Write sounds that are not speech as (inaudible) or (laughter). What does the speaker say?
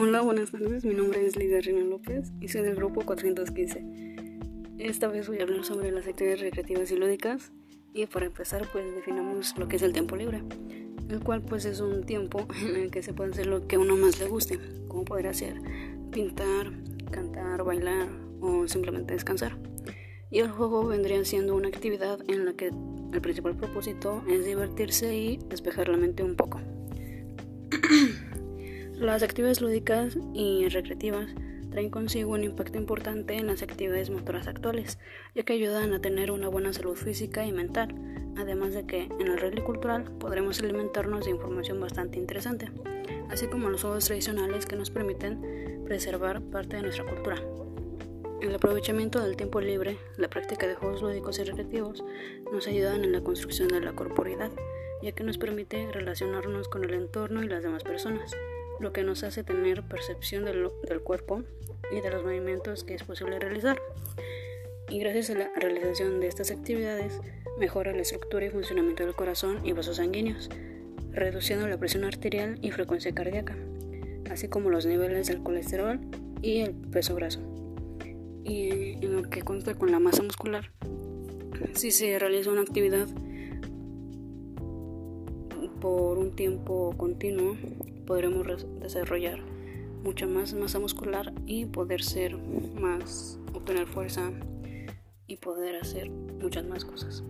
Hola, buenas tardes. Mi nombre es Lidia Reina López y soy del grupo 415. Esta vez voy a hablar sobre las actividades recreativas y lúdicas. Y para empezar, pues definamos lo que es el tiempo libre, el cual pues es un tiempo (laughs) en el que se puede hacer lo que a uno más le guste, como poder hacer pintar, cantar, bailar o simplemente descansar. Y el juego vendría siendo una actividad en la que el principal propósito es divertirse y despejar la mente un poco. Las actividades lúdicas y recreativas traen consigo un impacto importante en las actividades motoras actuales, ya que ayudan a tener una buena salud física y mental, además de que en el rally cultural podremos alimentarnos de información bastante interesante, así como los juegos tradicionales que nos permiten preservar parte de nuestra cultura. El aprovechamiento del tiempo libre, la práctica de juegos lúdicos y recreativos nos ayudan en la construcción de la corporidad, ya que nos permite relacionarnos con el entorno y las demás personas lo que nos hace tener percepción del, cuerpo y de los movimientos que es posible realizar. Y gracias a la realización de estas actividades, mejora la estructura y funcionamiento del corazón y vasos sanguíneos, reduciendo la presión arterial y frecuencia cardíaca, así como los niveles del colesterol y el peso graso. Y en lo que consta con la masa muscular, si se realiza una actividad por un tiempo continuo, podremos desarrollar mucha más masa muscular y poder ser más, obtener fuerza y poder hacer muchas más cosas.